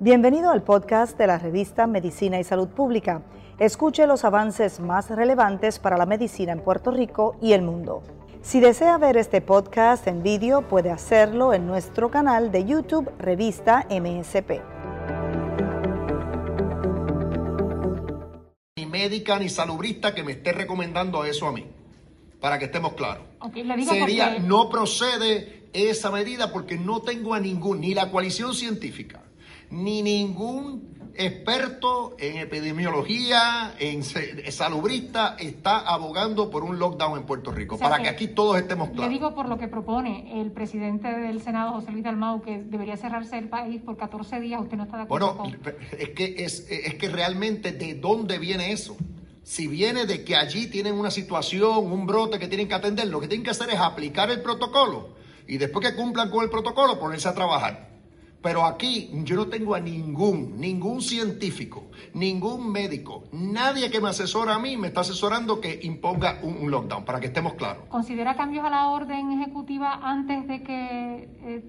Bienvenido al podcast de la revista Medicina y Salud Pública. Escuche los avances más relevantes para la medicina en Puerto Rico y el mundo. Si desea ver este podcast en vídeo, puede hacerlo en nuestro canal de YouTube Revista MSP. Ni médica ni salubrista que me esté recomendando eso a mí, para que estemos claros. Sería, no procede esa medida porque no tengo a ningún, ni la coalición científica, ni ningún experto en epidemiología, en salubrista, está abogando por un lockdown en Puerto Rico, para que, aquí todos estemos claros. Le digo por lo que propone el presidente del Senado, José Luis Dalmau, que debería cerrarse el país por 14 días, ¿usted no está de acuerdo Bueno, es, que, es, es que realmente de dónde viene eso. Si viene de que allí tienen una situación, un brote que tienen que atender, lo que tienen que hacer es aplicar el protocolo y después que cumplan con el protocolo ponerse a trabajar. Pero aquí yo no tengo a ningún, ningún científico, ningún médico, nadie que me asesora a mí me está asesorando que imponga un, lockdown, para que estemos claros. ¿Considera cambios a la orden ejecutiva antes de que eh,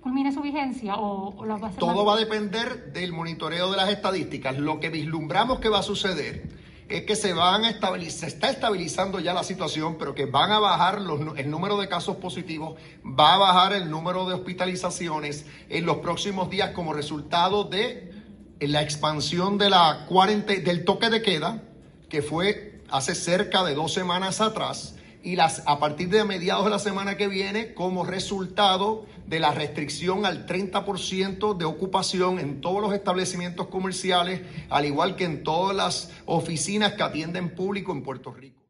culmine su vigencia o, Todo va a depender del monitoreo de las estadísticas. Lo que vislumbramos que va a suceder es que se van a estabilizar, se está estabilizando ya la situación, pero que van a bajar los, el número de casos positivos, va a bajar el número de hospitalizaciones en los próximos días como resultado de la expansión de la del toque de queda, que fue hace cerca de dos semanas atrás, y las, a partir de mediados de la semana que viene, como resultado de la restricción al 30% de ocupación en todos los establecimientos comerciales, al igual que en todas las oficinas que atienden público en Puerto Rico.